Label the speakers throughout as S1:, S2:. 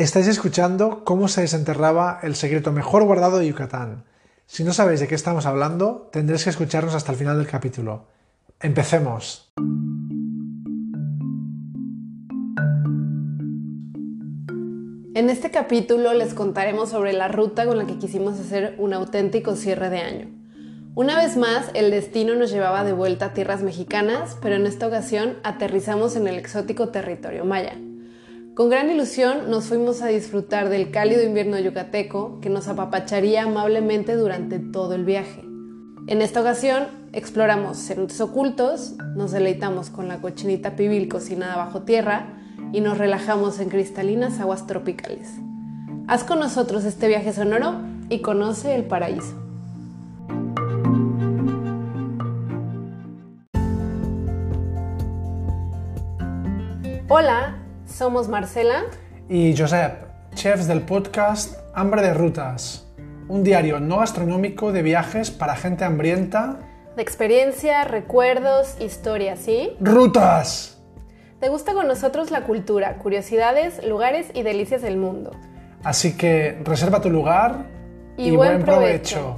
S1: Estáis escuchando cómo se desenterraba el secreto mejor guardado de Yucatán. Si no sabéis de qué estamos hablando, tendréis que escucharnos hasta el final del capítulo. Empecemos.
S2: En este capítulo les contaremos sobre la ruta con la que quisimos hacer un auténtico cierre de año. Una vez más, el destino nos llevaba de vuelta a tierras mexicanas, pero en esta ocasión aterrizamos en el exótico territorio maya. Con gran ilusión nos fuimos a disfrutar del cálido invierno yucateco que nos apapacharía amablemente durante todo el viaje. En esta ocasión exploramos cenotes ocultos, nos deleitamos con la cochinita pibil cocinada bajo tierra y nos relajamos en cristalinas aguas tropicales. Haz con nosotros este viaje sonoro y conoce el paraíso. Hola, somos Marcela
S1: y Josep, chefs del podcast Hambre de Rutas, un diario no gastronómico de viajes para gente hambrienta.
S2: De experiencia, recuerdos, historias, ¿sí?
S1: ¡Rutas!
S2: ¿Te gusta con nosotros la cultura, curiosidades, lugares y delicias del mundo?
S1: Así que reserva tu lugar
S2: y, buen, provecho.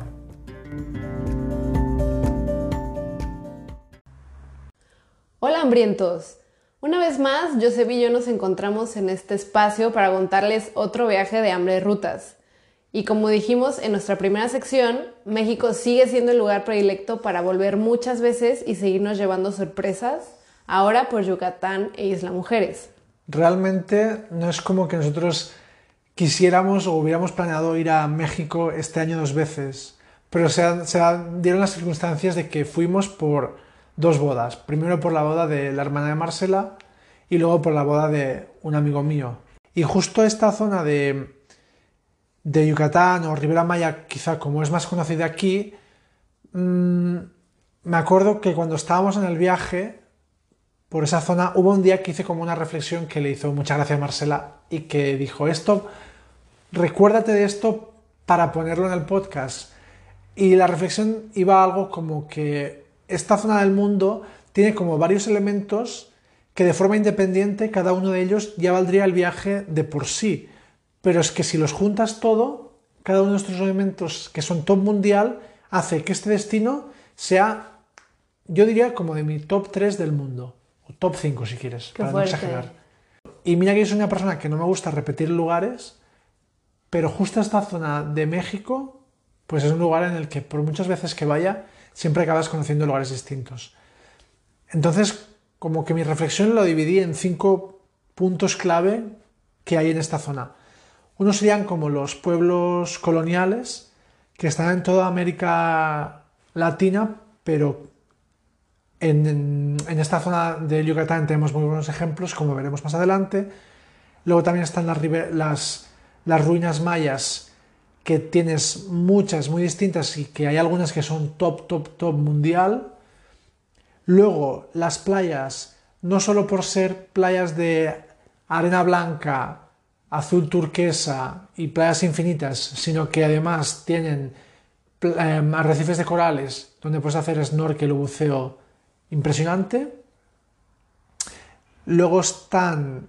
S2: Hola hambrientos. Una vez más, Josep y yo nos encontramos en este espacio para contarles otro viaje de hambre de rutas. Y como dijimos en nuestra primera sección, México sigue siendo el lugar predilecto para volver muchas veces y seguirnos llevando sorpresas, ahora por Yucatán e Isla Mujeres.
S1: Realmente no es como que nosotros quisiéramos o hubiéramos planeado ir a México este año dos veces, pero se, se dieron las circunstancias de que fuimos por dos bodas. Primero por la boda de la hermana de Marcela y luego por la boda de un amigo mío. Y justo esta zona de, de Yucatán o Ribera Maya, quizá como es más conocida aquí, mm, me acuerdo que cuando estábamos en el viaje por esa zona hubo un día que hice como una reflexión que le hizo mucha gracia a Marcela y que dijo esto, recuérdate de esto para ponerlo en el podcast. Y la reflexión iba algo como que esta zona del mundo tiene como varios elementos que de forma independiente cada uno de ellos ya valdría el viaje de por sí. Pero es que si los juntas todo, cada uno de estos elementos que son top mundial hace que este destino sea, yo diría, como de mi top 3 del mundo. O top 5 si quieres, para no exagerar. Y mira que yo soy una persona que no me gusta repetir lugares, pero justo esta zona de México, pues es un lugar en el que por muchas veces que vaya, siempre acabas conociendo lugares distintos. Entonces, como que mi reflexión lo dividí en cinco puntos clave que hay en esta zona. Unos serían como los pueblos coloniales que están en toda América Latina, pero en, esta zona de Yucatán tenemos muy buenos ejemplos, como veremos más adelante. Luego también están las ruinas mayas que tienes muchas muy distintas y que hay algunas que son top, top, top mundial. Luego, las playas, no solo por ser playas de arena blanca, azul turquesa y playas infinitas, sino que además tienen em, arrecifes de corales donde puedes hacer snorkel o buceo impresionante. Luego están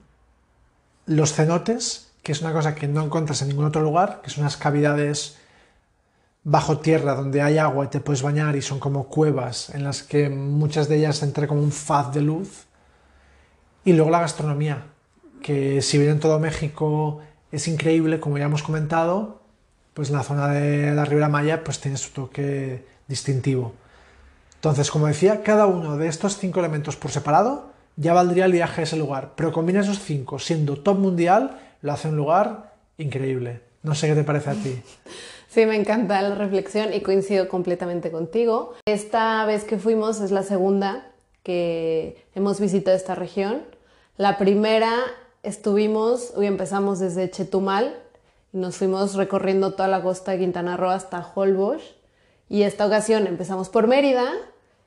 S1: los cenotes, que es una cosa que no encuentras en ningún otro lugar, que son unas cavidades bajo tierra donde hay agua y te puedes bañar y son como cuevas en las que muchas de ellas entra como un faz de luz. Y luego la gastronomía, que si bien en todo México es increíble, como ya hemos comentado, pues en la zona de la Ribera Maya pues tiene su toque distintivo. Entonces, como decía, cada uno de estos cinco elementos por separado ya valdría el viaje a ese lugar, pero combina esos cinco siendo top mundial lo hace un lugar increíble. No sé qué te parece a ti.
S2: Sí, me encanta la reflexión y coincido completamente contigo. Esta vez que fuimos es la segunda que hemos visitado esta región. La primera estuvimos, hoy empezamos desde Chetumal y nos fuimos recorriendo toda la costa de Quintana Roo hasta Holbox. Y esta ocasión empezamos por Mérida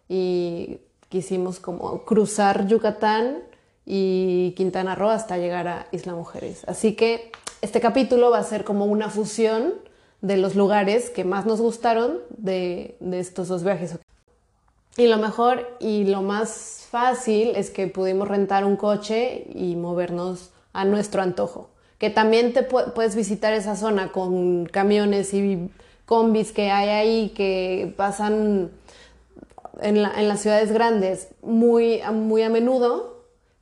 S2: y quisimos como cruzar Yucatán y Quintana Roo hasta llegar a Isla Mujeres. Así que este capítulo va a ser como una fusión de los lugares que más nos gustaron de, estos dos viajes. Y lo mejor y lo más fácil es que pudimos rentar un coche y movernos a nuestro antojo. que también te puedes visitar esa zona con camiones y combis que hay ahí que pasan en, las ciudades grandes muy, muy a menudo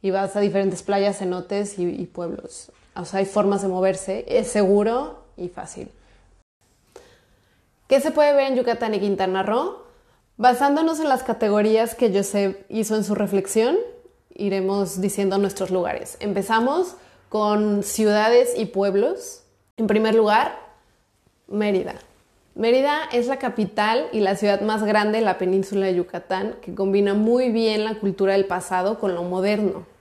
S2: y vas a diferentes playas, cenotes y, pueblos. O sea, hay formas de moverse, es seguro y fácil. ¿Qué se puede ver en Yucatán y Quintana Roo? Basándonos en las categorías que Josep hizo en su reflexión, iremos diciendo nuestros lugares. Empezamos con ciudades y pueblos. En primer lugar, Mérida. Mérida es la capital y la ciudad más grande de la península de Yucatán, que combina muy bien la cultura del pasado con lo moderno.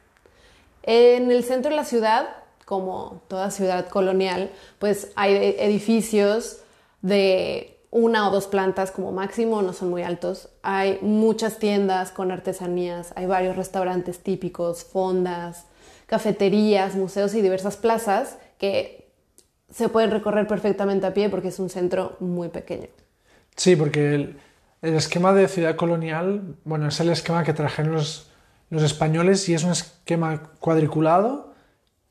S2: En el centro de la ciudad, como toda ciudad colonial, pues hay edificios de una o dos plantas como máximo, no son muy altos. Hay muchas tiendas con artesanías, hay varios restaurantes típicos, fondas, cafeterías, museos y diversas plazas que se pueden recorrer perfectamente a pie porque es un centro muy pequeño.
S1: Sí, porque el, esquema de ciudad colonial, bueno, es el esquema que trajeron los, los españoles y es un esquema cuadriculado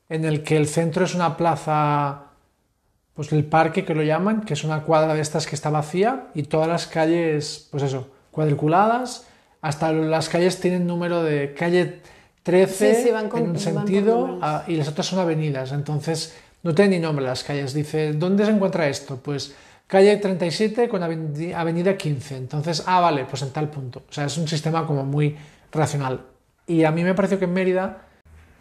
S1: en el que el centro es una plaza pues el parque que lo llaman, que es una cuadra de estas que está vacía y todas las calles, pues eso, cuadriculadas, hasta las calles tienen número de calle 13 en un sentido y las otras son avenidas, entonces no tienen ni nombre las calles. Dice, ¿dónde se encuentra esto? Pues calle 37 con avenida 15. Entonces, ah, vale, pues en tal punto. O sea, es un sistema como muy racional. Y a mí me pareció que Mérida,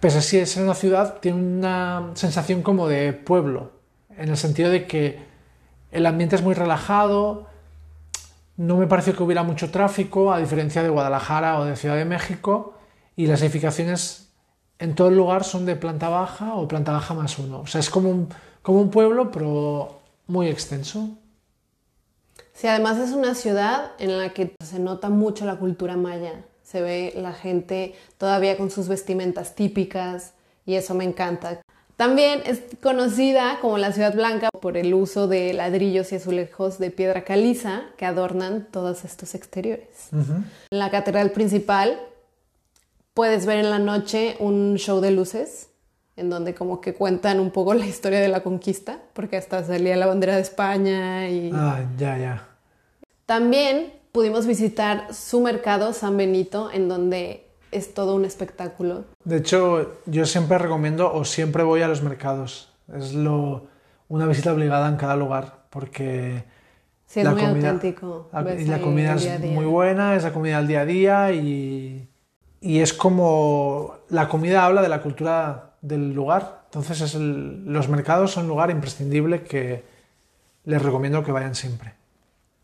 S1: pese a ser una ciudad, tiene una sensación como de pueblo en el sentido de que el ambiente es muy relajado, no me pareció que hubiera mucho tráfico, a diferencia de Guadalajara o de Ciudad de México, y las edificaciones en todo el lugar son de planta baja o planta baja más uno. O sea, es como como un pueblo, pero muy extenso.
S2: Sí, además es una ciudad en la que se nota mucho la cultura maya. Se ve la gente todavía con sus vestimentas típicas y eso me encanta. También es conocida como la Ciudad Blanca por el uso de ladrillos y azulejos de piedra caliza que adornan todos estos exteriores. En la catedral principal puedes ver en la noche un show de luces en donde como que cuentan un poco la historia de la conquista, porque hasta salía la bandera de España y...
S1: Ah, ya, ya.
S2: También pudimos visitar su mercado San Benito, en donde es todo un espectáculo.
S1: De hecho, yo siempre recomiendo o siempre voy a los mercados. Es lo, una visita obligada en cada lugar porque...
S2: Sí, es la muy comida, auténtico.
S1: y la comida es muy buena, es la comida al día a día y, y, es como la comida habla de la cultura del lugar. Entonces es los mercados son un lugar imprescindible que les recomiendo que vayan siempre.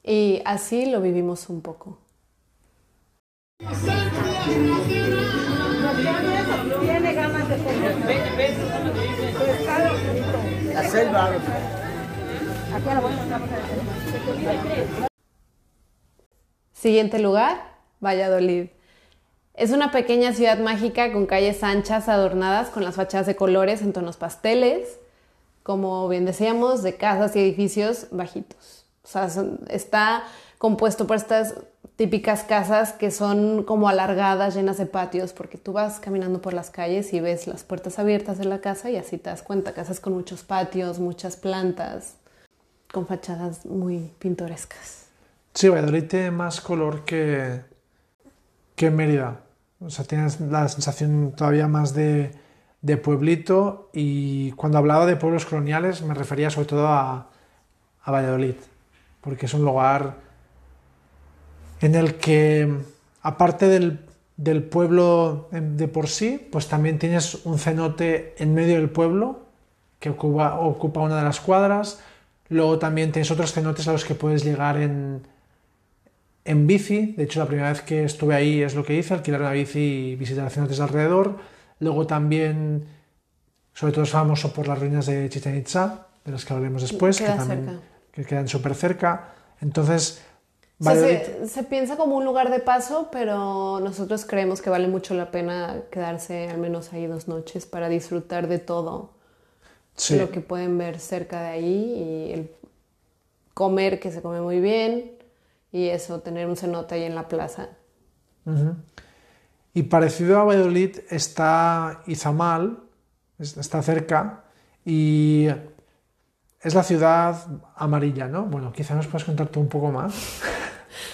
S2: Y así lo vivimos un poco. Siguiente lugar, Valladolid. Es una pequeña ciudad mágica con calles anchas adornadas con las fachadas de colores en tonos pasteles, como bien decíamos, de casas y edificios bajitos. O sea, está compuesto por estas típicas casas que son como alargadas, llenas de patios, porque tú vas caminando por las calles y ves las puertas abiertas de la casa y así te das cuenta, casas con muchos patios, muchas plantas, con fachadas muy pintorescas.
S1: Sí, Valladolid tiene más color que, que Mérida. O sea, tienes la sensación todavía más de, de pueblito y cuando hablaba de pueblos coloniales me refería sobre todo a, a Valladolid, porque es un lugar en el que, aparte del, pueblo de por sí, pues también tienes un cenote en medio del pueblo que ocupa, ocupa una de las cuadras. Luego también tienes otros cenotes a los que puedes llegar en, en bici. De hecho, la primera vez que estuve ahí es lo que hice, alquilar una bici y visitar cenotes alrededor. Luego también, sobre todo es famoso por las ruinas de Chichen Itza, de las que hablaremos después, que, también, que quedan súper cerca. Entonces,
S2: se, piensa como un lugar de paso, pero nosotros creemos que vale mucho la pena quedarse al menos ahí dos noches para disfrutar de todo lo que pueden ver cerca de ahí y el comer que se come muy bien y eso, tener un cenote ahí en la plaza.
S1: Y parecido a Valladolid está Izamal, está cerca, y es la ciudad amarilla, ¿no? Bueno, quizá nos puedes contar tú un poco más.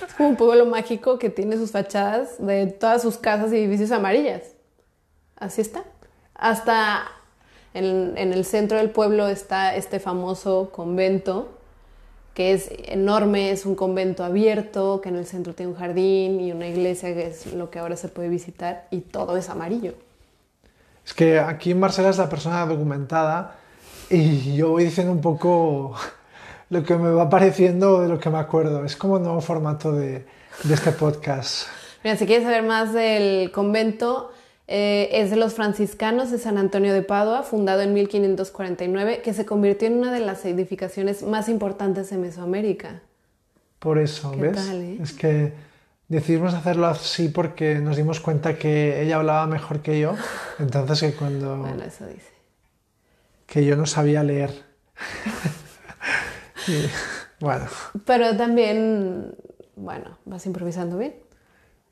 S2: Es como un pueblo mágico que tiene sus fachadas de todas sus casas y edificios amarillas. Así está. Hasta en, en el centro del pueblo está este famoso convento que es enorme, es un convento abierto, que en el centro tiene un jardín y una iglesia que es lo que ahora se puede visitar y todo es amarillo.
S1: Es que aquí en Marcela es la persona documentada y yo voy diciendo un poco lo que me va pareciendo de lo que me acuerdo. Es como un nuevo formato de, de este podcast.
S2: Mira, si quieres saber más del convento, eh, es de los franciscanos de San Antonio de Padua, fundado en 1549, que se convirtió en una de las edificaciones más importantes de Mesoamérica.
S1: Por eso,
S2: ¿Qué
S1: ¿ves?
S2: tal, eh?
S1: Es que decidimos hacerlo así porque nos dimos cuenta que ella hablaba mejor que yo. Entonces que cuando...
S2: Bueno, eso dice.
S1: Que yo no sabía leer. Y, bueno,
S2: Pero también, bueno, vas improvisando bien.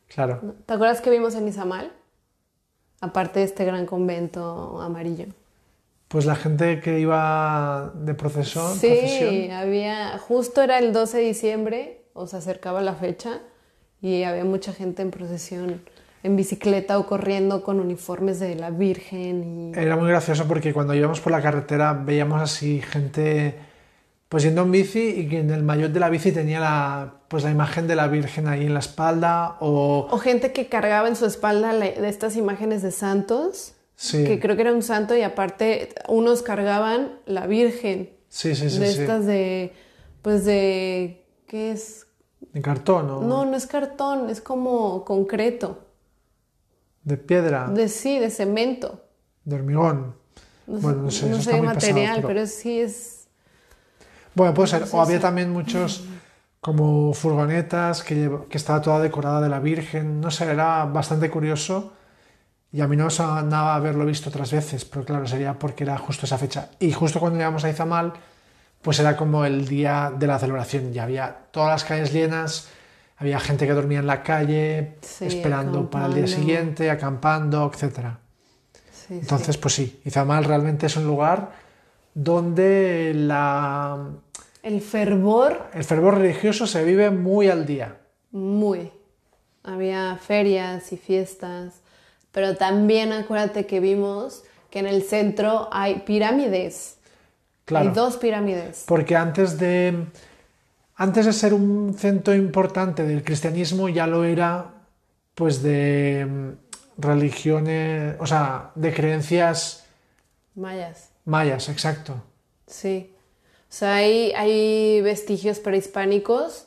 S1: claro.
S2: ¿Te acuerdas que vimos en Izamal? Aparte de este gran convento amarillo.
S1: Pues la gente que iba de procesión,
S2: Sí,
S1: procesión,
S2: había, justo era el 12 de diciembre, o se acercaba la fecha, y había mucha gente en procesión, en bicicleta o corriendo con uniformes de la Virgen. Y...
S1: era muy gracioso porque cuando íbamos por la carretera veíamos así gente pues yendo en bici y que en el maillot de la bici tenía la, pues la imagen de la Virgen ahí en la espalda o...
S2: O gente que cargaba en su espalda la- de estas imágenes de santos,
S1: Sí,
S2: que creo que era un santo, y aparte unos cargaban la Virgen,
S1: sí, sí, sí,
S2: de
S1: sí.
S2: estas de, pues de, ¿qué es?
S1: De cartón o
S2: No, no es cartón, es como concreto,
S1: de piedra, de,
S2: de sí, de cemento.
S1: hormigón.
S2: No sé,
S1: Bueno, no sé, eso está
S2: qué
S1: muy pesado,
S2: material,
S1: pero-
S2: pero... sí es...
S1: Bueno, puede ser. O había
S2: sí.
S1: también muchos como furgonetas que, lleva- que estaba toda decorada de la Virgen. No sé, era bastante curioso. Y a mí no me sonaba haberlo visto otras veces, pero claro, sería porque era justo esa fecha. Y justo cuando llegamos a Izamal, pues era como el día de la celebración. Ya había todas las calles llenas, había gente que dormía en la calle,
S2: Sí,
S1: esperando para el día siguiente, acampando.
S2: Sí,
S1: Entonces, pues sí, Izamal realmente es un lugar donde la,
S2: sí. El fervor,
S1: el fervor religioso se vive muy al día.
S2: muy. Había ferias y fiestas, pero también acuérdate que vimos que en el centro hay pirámides.
S1: Claro.
S2: Hay dos pirámides.
S1: Porque antes de, antes de ser un centro importante del cristianismo, ya lo era, pues, de mm, religiones, o sea, de creencias
S2: Mayas.
S1: mayas, exacto.
S2: Sí. O sea, hay, hay vestigios prehispánicos,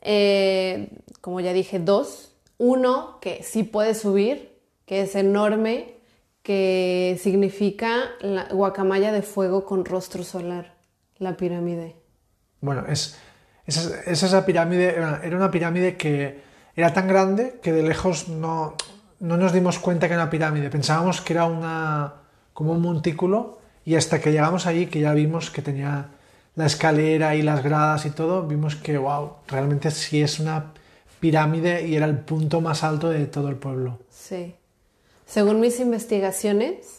S2: eh, como ya dije, dos. Uno que sí puede subir, que es enorme, que significa la guacamaya de fuego con rostro solar, la pirámide.
S1: Bueno, es, es, es esa pirámide, era una pirámide que era tan grande que de lejos no, no nos dimos cuenta que era una pirámide. Pensábamos que era una, como un montículo y hasta que llegamos allí, que ya vimos que tenía la escalera y las gradas y todo, vimos que, wow, realmente sí es una pirámide y era el punto más alto de todo el pueblo.
S2: Sí. Según mis investigaciones,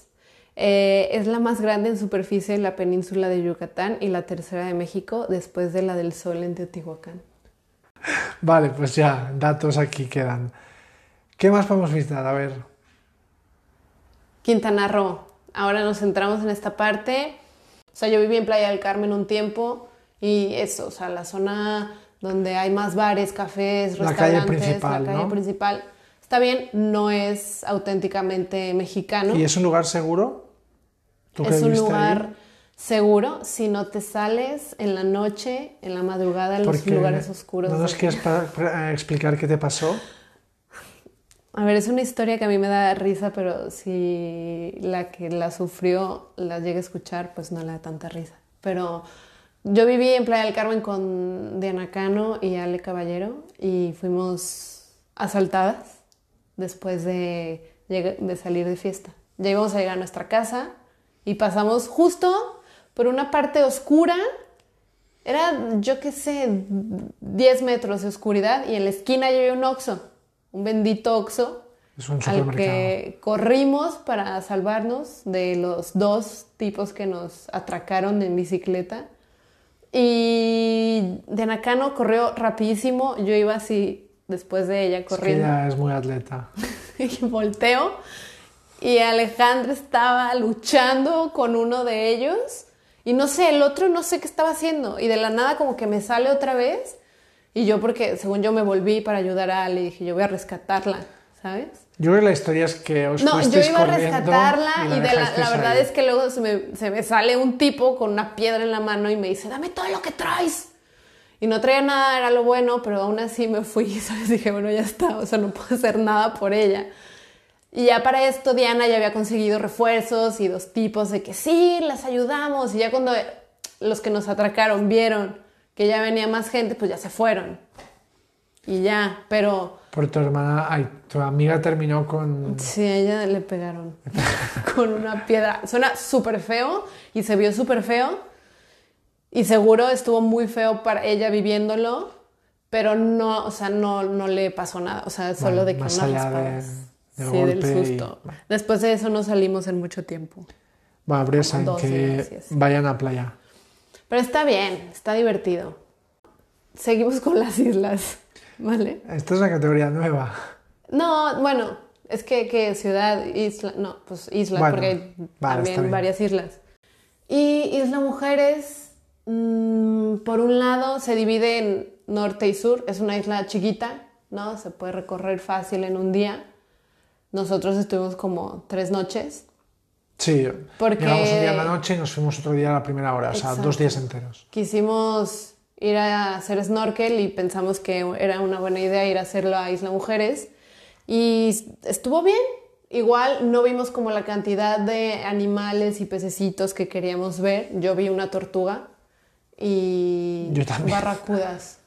S2: eh, es la más grande en superficie en la península de Yucatán y la tercera de México después de la del Sol en Teotihuacán.
S1: Vale, pues ya, datos aquí quedan. ¿Qué más podemos visitar? A ver.
S2: Quintana Roo. Ahora nos centramos en esta parte. O sea, yo viví en Playa del Carmen un tiempo y eso, o sea, la zona donde hay más bares, cafés,
S1: La calle
S2: restaurantes,
S1: principal,
S2: la calle
S1: ¿no?
S2: principal. Está bien, no es auténticamente mexicano.
S1: ¿Y es un lugar seguro? ¿Tú que
S2: Es un
S1: viviste ahí?
S2: lugar seguro si no te sales en la noche, en la madrugada, en los
S1: Porque
S2: lugares oscuros.
S1: ¿No nos quieres explicar qué te pasó?
S2: A ver, es una historia que a mí me da risa, pero si la que la sufrió la llega a escuchar, pues no le da tanta risa. Pero yo viví en Playa del Carmen con Diana Cano y Ale Caballero y fuimos asaltadas después de, de salir de fiesta. Ya íbamos a llegar a nuestra casa y pasamos justo por una parte oscura. Era, yo qué sé, 10 metros de oscuridad y en la esquina ya había un Oxxo, un bendito Oxxo.
S1: Es un
S2: al que corrimos para salvarnos de los dos tipos que nos atracaron en bicicleta. Y de Nakano corrió rapidísimo, yo iba así después de ella
S1: Es que
S2: corriendo.
S1: ella es muy atleta.
S2: y volteo y Alejandra estaba luchando con uno de ellos y no sé, el otro no sé qué estaba haciendo y de la nada como que me sale otra vez y yo porque según yo me volví para ayudar a Ale y dije yo voy a rescatarla, ¿sabes?
S1: Yo creo que la historia es que os
S2: No, yo iba a rescatarla y, de la,
S1: dejasteis
S2: la verdad es que luego se me, se me sale un tipo con una piedra en la mano y me dice, dame todo lo que traes. Y no traía nada, era lo bueno, pero aún así me fui, ¿sabes? Dije, bueno, ya está, o sea, no puedo hacer nada por ella. Y ya para esto Diana ya había conseguido refuerzos y dos tipos de que sí, las ayudamos. Y ya cuando los que nos atracaron vieron que ya venía más gente, pues ya se fueron. Y ya, pero
S1: Por tu hermana, ay, tu amiga terminó con...
S2: Sí, a ella le pegaron con una piedra. Suena súper feo y se vio súper feo. Y seguro estuvo muy feo para ella viviéndolo, pero no, o sea, no, no le pasó nada. O sea, solo
S1: Bueno,
S2: de que
S1: más
S2: unas
S1: allá de-
S2: sí, del
S1: y-
S2: susto. Después de eso no salimos en mucho tiempo.
S1: Saben
S2: dos
S1: que
S2: así.
S1: vayan a playa.
S2: Pero está bien, está divertido. Seguimos con las islas, ¿vale?
S1: Esta es una categoría nueva.
S2: No, bueno, es que, que ciudad, isla, no, pues isla,
S1: Bueno,
S2: porque hay
S1: vale,
S2: también varias islas. Y Isla Mujeres, mm, por un lado, se divide en norte y sur, es una isla chiquita, ¿no? Se puede recorrer fácil en un día. Nosotros estuvimos como tres noches.
S1: Sí,
S2: Porque-
S1: llegamos un día en la noche y nos fuimos otro día a la primera hora, o sea, dos días enteros.
S2: Quisimos ir a hacer snorkel y pensamos que era una buena idea ir a hacerlo a Isla Mujeres. Y estuvo bien. Igual no vimos como la cantidad de animales y pececitos que queríamos ver. Yo vi una tortuga y
S1: Yo también.
S2: barracudas.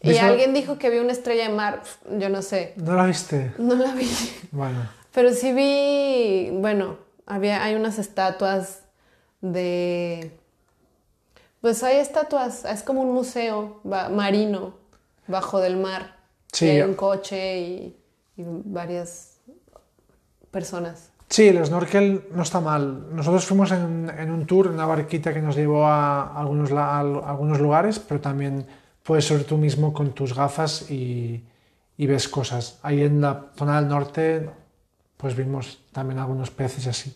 S2: Y
S1: ¿Viste?
S2: alguien dijo que vio una estrella de mar. Yo no sé.
S1: ¿No la viste?
S2: No la vi.
S1: Bueno,
S2: Pero sí vi, bueno, había, hay unas estatuas de... Pues hay estatuas, es como un museo marino bajo del mar.
S1: Sí.
S2: Y hay un coche y, y varias personas.
S1: sí, el snorkel no está mal. Nosotros fuimos en, en un tour, en una barquita que nos llevó a algunos, a algunos lugares, pero también puedes ser tú mismo con tus gafas y, y ves cosas. Ahí en la zona del norte, pues vimos también algunos peces así.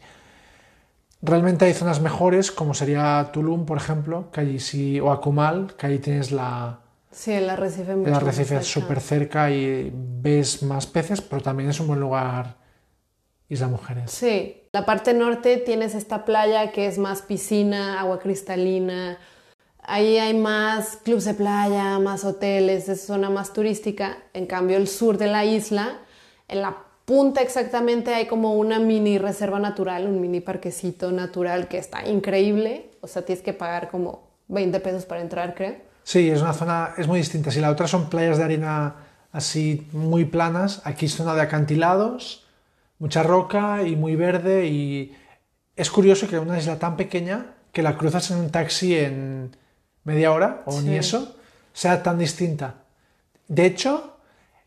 S1: Realmente hay zonas mejores, como sería Tulum, por ejemplo, que allí sí, o Akumal, que ahí tienes la,
S2: Sí, el arrecife
S1: el arrecife
S2: cerca.
S1: súper cerca y ves más peces, pero también es un buen lugar Isla Mujeres.
S2: Sí, la parte norte tienes esta playa que es más piscina, agua cristalina. Ahí hay más clubs de playa, más hoteles, es zona más turística. En cambio, el sur de la isla, en la punta exactamente, hay como una mini reserva natural, un mini parquecito natural que está increíble. O sea, tienes que pagar como 20 pesos para entrar, creo.
S1: Sí, es una zona, es muy distinta. Si la otra son playas de arena así muy planas, aquí es zona de acantilados, mucha roca y muy verde y es curioso que una isla tan pequeña que la cruzas en un taxi en media hora o ni eso sea tan distinta. De hecho,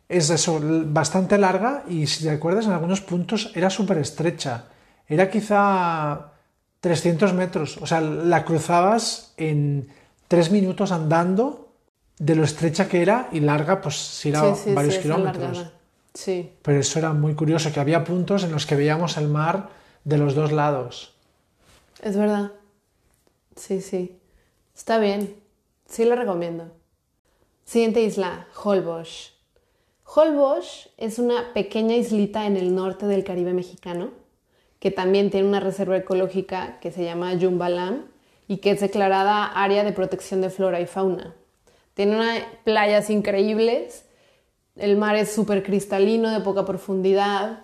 S1: es eso, bastante larga y si te acuerdas en algunos puntos era súper estrecha. Era quizá 300 metros, o sea, la cruzabas en tres minutos andando de lo estrecha que era y larga, pues si era
S2: sí, sí,
S1: varios kilómetros.
S2: Sí.
S1: Pero eso era muy curioso, que había puntos en los que veíamos el mar de los dos lados.
S2: Es verdad. Sí, sí. Está bien. Sí lo recomiendo. Siguiente isla, Holbox. Holbox es una pequeña islita en el norte del Caribe mexicano que también tiene una reserva ecológica que se llama Yumbalam y que es declarada área de protección de flora y fauna. Tiene playas increíbles, el mar es súper cristalino, de poca profundidad,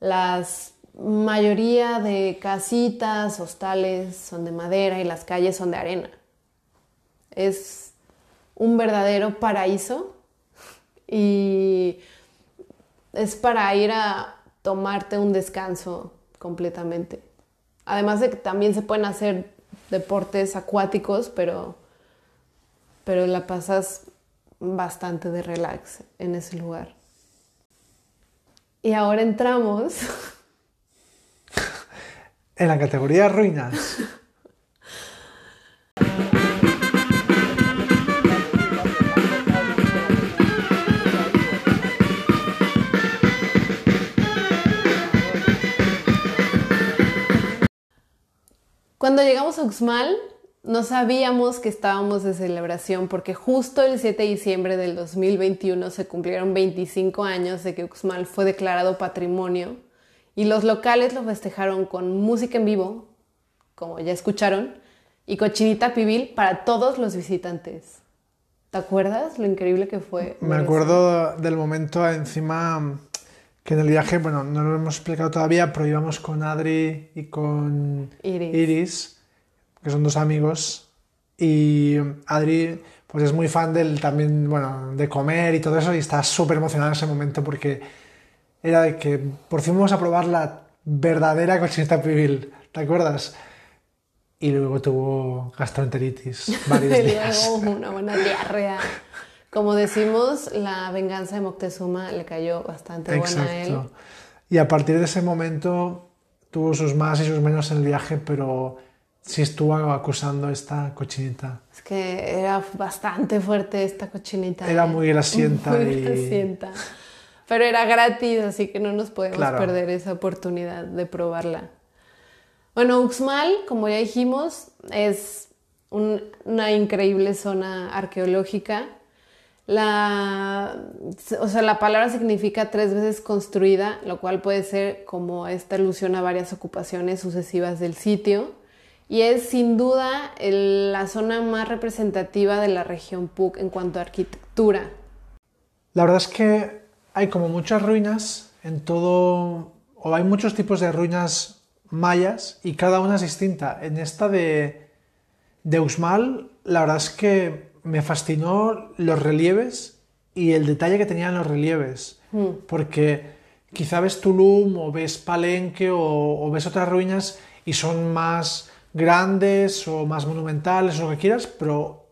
S2: las mayoría de casitas, hostales son de madera y las calles son de arena. Es un verdadero paraíso y es para ir a tomarte un descanso completamente. Además de que también se pueden hacer deportes acuáticos, pero, pero la pasas bastante de relax en ese lugar. Y ahora entramos
S1: en la categoría ruinas.
S2: Cuando llegamos a Uxmal, no sabíamos que estábamos de celebración porque justo el 7 de diciembre del 2021 se cumplieron 25 años de que Uxmal fue declarado patrimonio y los locales lo festejaron con música en vivo, como ya escucharon, y cochinita pibil para todos los visitantes. ¿Te acuerdas lo increíble que fue?
S1: Me acuerdo del momento encima que en el viaje, bueno, no lo hemos explicado todavía, pero íbamos con Adri y con Iris, que son dos amigos, y Adri pues es muy fan del también, bueno, de comer y todo eso, y está súper emocionada en ese momento porque era de que por fin vamos a probar la verdadera cochinita pibil, ¿te acuerdas? Y luego tuvo gastroenteritis varios días.
S2: una buena diarrea. Como decimos, la venganza de Moctezuma le cayó bastante buena a él.
S1: Y a partir de ese momento tuvo sus más y sus menos en el viaje, pero sí estuvo acusando esta cochinita.
S2: Es que era bastante fuerte esta cochinita.
S1: Era ¿eh? muy grasienta.
S2: Muy grasienta. Pero era gratis, así que no nos podemos perder esa oportunidad de probarla. Bueno, Uxmal, como ya dijimos, es una increíble zona arqueológica la, o sea, la palabra significa tres veces construida, lo cual puede ser como esta alusión a varias ocupaciones sucesivas del sitio. Y es sin duda la zona más representativa de la región PUC en cuanto a arquitectura.
S1: La verdad es que hay como muchas ruinas en todo, o hay muchos tipos de ruinas mayas y cada una es distinta. En esta de, de Usmal, la verdad es que me fascinó los relieves y el detalle que tenían los relieves. Hmm. Porque quizá ves Tulum o ves Palenque o, ves otras ruinas y son más grandes o más monumentales o lo que quieras, pero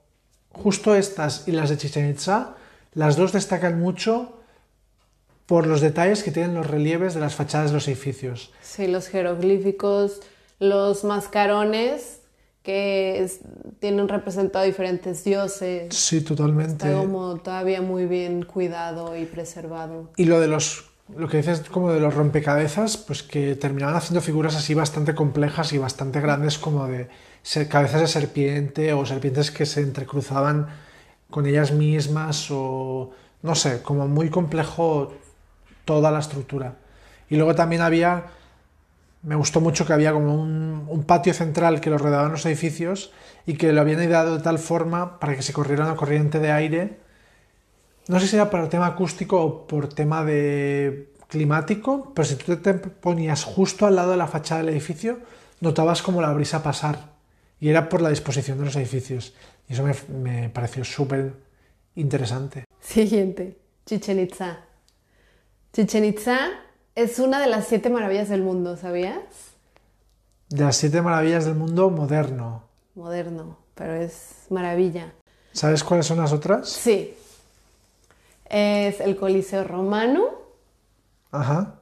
S1: justo estas y las de Chichen Itza, las dos destacan mucho por los detalles que tienen los relieves de las fachadas de los edificios.
S2: Sí, los jeroglíficos, los mascarones que tienen representado diferentes dioses.
S1: Sí, totalmente.
S2: Está como todavía muy bien cuidado y preservado.
S1: Y lo de los, lo que dices como de los rompecabezas, pues que terminaban haciendo figuras así bastante complejas y bastante grandes como de cabezas de serpiente o serpientes que se entrecruzaban con ellas mismas o no sé, como muy complejo toda la estructura. Y luego también había me gustó mucho que había como un, patio central que lo rodeaban los edificios y que lo habían ideado de tal forma para que se corriera una corriente de aire. No sé si era el tema acústico o por tema de climático, pero si tú te ponías justo al lado de la fachada del edificio, notabas como la brisa pasar. Y era por la disposición de los edificios. Y eso me, me pareció súper interesante.
S2: Siguiente, Chichen Itza. Chichen Itza es una de las siete maravillas del mundo, ¿sabías?
S1: De las siete maravillas del mundo moderno.
S2: Moderno, pero es maravilla.
S1: ¿Sabes cuáles son las otras?
S2: Sí. Es el Coliseo Romano.
S1: Ajá.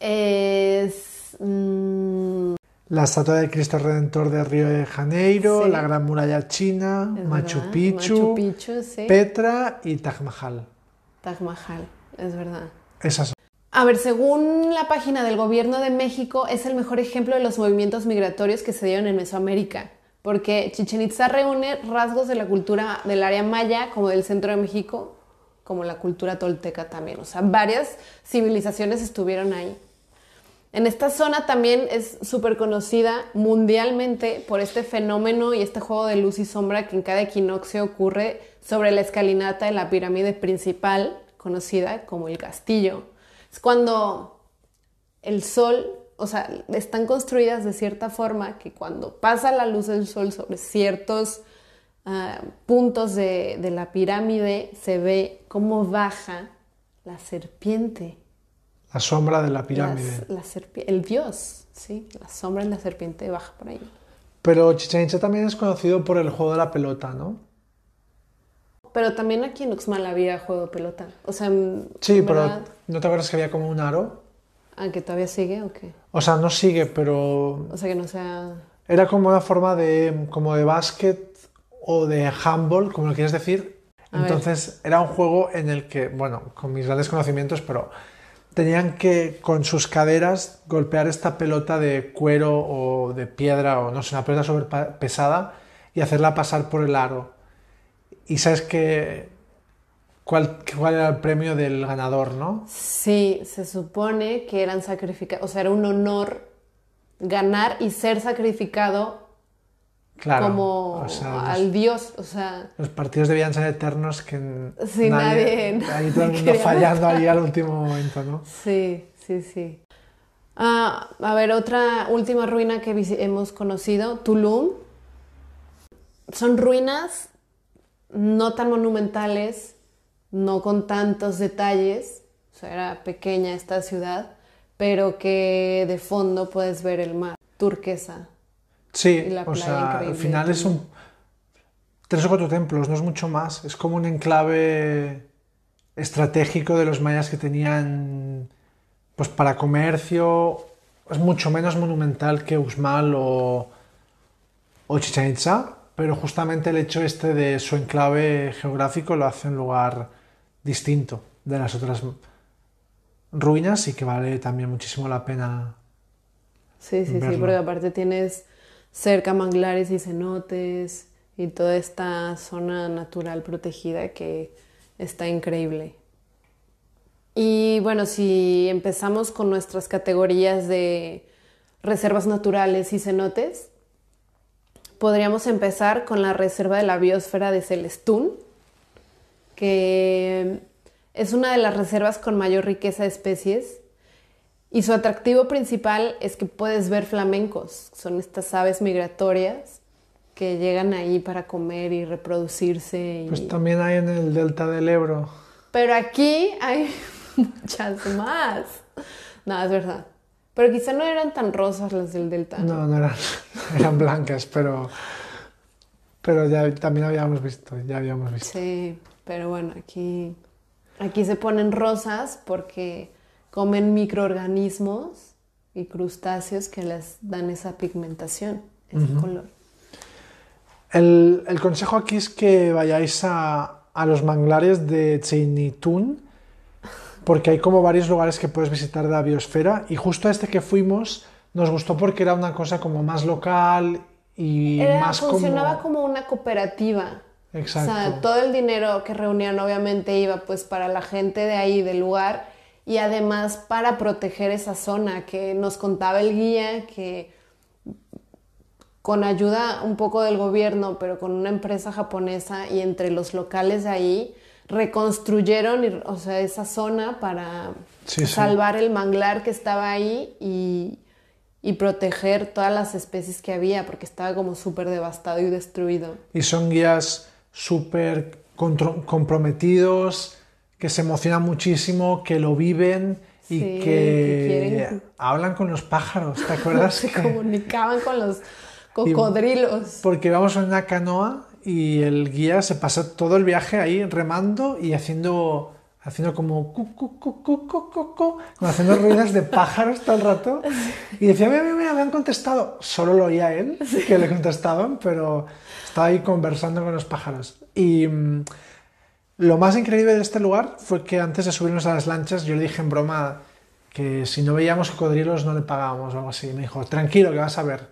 S2: Es... Mm,
S1: la estatua del Cristo Redentor de Río de Janeiro, la Gran Muralla China, Machu Picchu, Petra y Taj Mahal.
S2: Taj Mahal, es verdad.
S1: Esas
S2: a ver, según la página del gobierno de México, es el mejor ejemplo de los movimientos migratorios que se dieron en Mesoamérica, porque Chichen Itza reúne rasgos de la cultura del área maya, como del centro de México, como la cultura tolteca también. O sea, varias civilizaciones estuvieron ahí. En esta zona también es súper conocida mundialmente por este fenómeno y este juego de luz y sombra que en cada equinoccio ocurre sobre la escalinata de la pirámide principal, conocida como el castillo. Es cuando el sol, o sea, están construidas de cierta forma que cuando pasa la luz del sol sobre ciertos ah, puntos de, la pirámide se ve cómo baja la serpiente.
S1: La sombra de la pirámide.
S2: el dios, sí, la sombra de la serpiente baja por ahí.
S1: Pero Chichen Itza también es conocido por el juego de la pelota, ¿no?
S2: Pero también aquí en Uxmal había juego de pelota. O sea,
S1: Sí, pero
S2: verdad-
S1: ¿no te acuerdas que había como un aro?
S2: Ah, que todavía sigue o qué?
S1: O sea, no sigue, pero
S2: O sea, que no sea...
S1: era como una forma de, como de básquet o de handball, como lo quieres decir.
S2: A ver.
S1: Entonces, era un juego en el que, bueno, con mis grandes conocimientos, pero tenían que con sus caderas golpear esta pelota de cuero o de piedra o no sé, una pelota pa- pesada y hacerla pasar por el aro. Y sabes que cuál, cuál era el premio del ganador, ¿no?
S2: Sí, se supone que eran sacrificados, o sea, era un honor ganar y ser sacrificado
S1: Claro.
S2: como
S1: o sea, los-
S2: al dios, o sea,
S1: Los partidos debían ser eternos que
S2: Sí, nadie-
S1: ahí todo el mundo fallando ahí al último momento, ¿no?
S2: sí, sí, sí. Ah, a ver, otra última ruina que hemos conocido, Tulum. Son ruinas no tan monumentales, no con tantos detalles, o sea, era pequeña esta ciudad, pero que de fondo puedes ver el mar turquesa.
S1: Sí,
S2: Y la
S1: o
S2: playa
S1: sea, al final es un tres o cuatro templos, no es mucho más, es como un enclave estratégico de los mayas que tenían pues para comercio, es mucho menos monumental que Uxmal o, o Chichén Itzá, pero justamente el hecho este de su enclave geográfico lo hace un lugar distinto de las otras ruinas y que vale también muchísimo la pena.
S2: Sí, sí, sí, porque aparte tienes cerca manglares y cenotes y toda esta zona natural protegida que está increíble. Y bueno, si empezamos con nuestras categorías de reservas naturales y cenotes, podríamos empezar con la reserva de la biosfera de Celestún, que es una de las reservas con mayor riqueza de especies y su atractivo principal es que puedes ver flamencos, son estas aves migratorias que llegan ahí para comer y reproducirse. y-
S1: Pues también hay en el delta del Ebro.
S2: Pero aquí hay muchas más. No, es verdad. Pero quizá no eran tan rosas las del delta.
S1: No, no eran, eran blancas, pero, pero ya también habíamos visto, ya habíamos visto.
S2: Sí, pero bueno, aquí, aquí se ponen rosas porque comen microorganismos y crustáceos que les dan esa pigmentación, ese color.
S1: El, el consejo aquí es que vayáis a, a los manglares de Cheinitún, porque hay como varios lugares que puedes visitar de la biosfera, y justo a este que fuimos nos gustó porque era una cosa como más local y
S2: Era-
S1: más
S2: funcionaba
S1: como...
S2: como... una cooperativa.
S1: Exacto.
S2: O sea, todo el dinero que reunían obviamente iba pues para la gente de ahí, del lugar, y además para proteger esa zona que nos contaba el guía que con ayuda un poco del gobierno, pero con una empresa japonesa y entre los locales de ahí, reconstruyeron o sea, esa zona para
S1: Sí, sí.
S2: salvar el manglar que estaba ahí y, y proteger todas las especies que había, porque estaba como súper devastado y destruido.
S1: Y son guías súper comprometidos, que se emocionan muchísimo, que lo viven y
S2: Sí,
S1: que, hablan con los pájaros, ¿te acuerdas?
S2: Se comunicaban con los cocodrilos.
S1: Porque íbamos en una canoa y el guía se pasó todo el viaje ahí remando y haciendo, haciendo como cu, cu, cu, cu, cu, cu, cu, como haciendo ruidos de pájaros todo el rato. Y decía, mira, mira, mira, me han contestado. Solo lo oía él, que le contestaban, pero estaba ahí conversando con los pájaros. Y mm, lo más increíble de este lugar fue que antes de subirnos a las lanchas yo le dije en broma que si no veíamos cocodrilos no le pagábamos o algo así. Y me dijo, tranquilo, que vas a ver.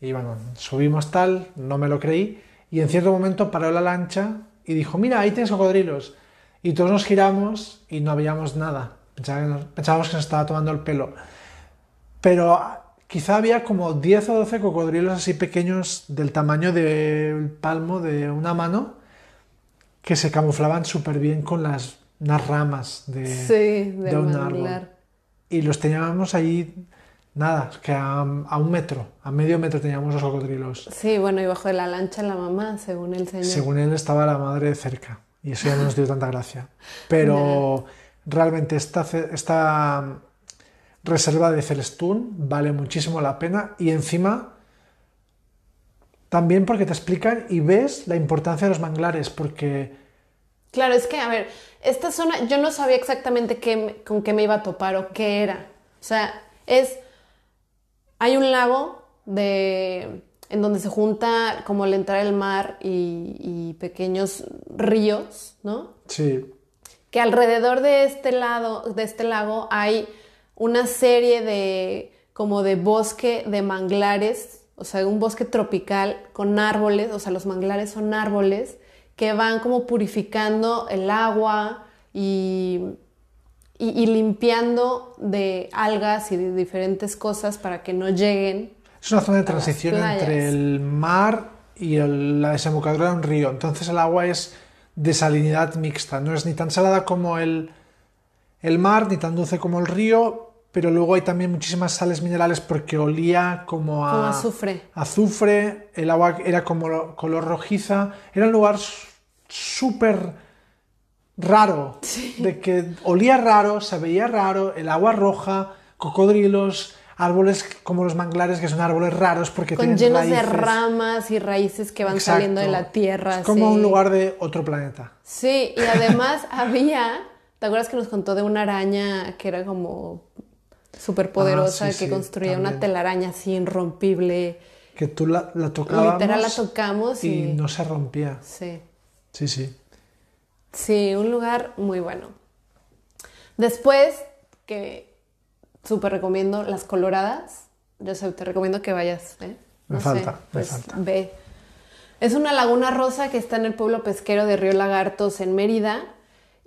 S1: Y bueno, subimos tal, no me lo creí, y en cierto momento paró la lancha y dijo, mira, ahí tienes cocodrilos. Y todos nos giramos y no veíamos nada. Pensábamos que nos estaba tomando el pelo. Pero ah, quizá había como 10 o 12 cocodrilos así pequeños del tamaño del palmo de una mano que se camuflaban súper bien con las unas ramas de,
S2: Sí,
S1: de un árbol. Y los teníamos ahí, nada, que a, a un metro, a medio metro teníamos los cocodrilos.
S2: Sí, bueno, y bajo de la lancha la mamá, según el señor.
S1: Según él estaba la madre cerca y eso ya no nos dio tanta gracia. Pero realmente esta, esta reserva de Celestún vale muchísimo la pena y encima también porque te explican y ves la importancia de los manglares porque
S2: Claro, es que, a ver, esta zona yo no sabía exactamente qué, con qué me iba a topar o qué era. O sea, es... Hay un lago de, en donde se junta como al entrar el mar y, y pequeños ríos, ¿no?
S1: Sí,
S2: que alrededor de este lado, de este lago hay una serie de como de bosque de manglares, o sea, un bosque tropical con árboles, o sea, los manglares son árboles que van como purificando el agua y, y- y limpiando de algas y de diferentes cosas para que no lleguen.
S1: es una zona de transición entre el mar y el- la desembocadura de un río. Entonces el agua es de salinidad mixta, no es ni tan salada como el, el mar, ni tan dulce como el río, pero luego hay también muchísimas sales minerales porque olía como a
S2: Como azufre.
S1: azufre, el agua era como lo- color rojiza, era un lugar súper raro, de que olía raro, se veía raro, el agua roja, cocodrilos, árboles como los manglares que son árboles raros porque
S2: Con
S1: tienen
S2: llenos de ramas y raíces que van
S1: Exacto.
S2: saliendo de la tierra.
S1: Es como
S2: así.
S1: un lugar de otro planeta.
S2: Sí, y además había, ¿te acuerdas que nos contó de una araña que era como súper poderosa,
S1: Ah, sí,
S2: que
S1: sí,
S2: construía una
S1: también.
S2: telaraña así irrompible?
S1: Que tú la, la tocabas
S2: Literal la tocamos y...
S1: y no se rompía.
S2: Sí,
S1: Sí, sí.
S2: Sí, un lugar muy bueno. Después, que súper recomiendo las coloradas. Yo sé, te recomiendo que vayas. ¿eh?
S1: Me falta,
S2: sé,
S1: me
S2: pues
S1: falta.
S2: ve. Es una laguna rosa que está en el pueblo pesquero de Río Lagartos, en Mérida.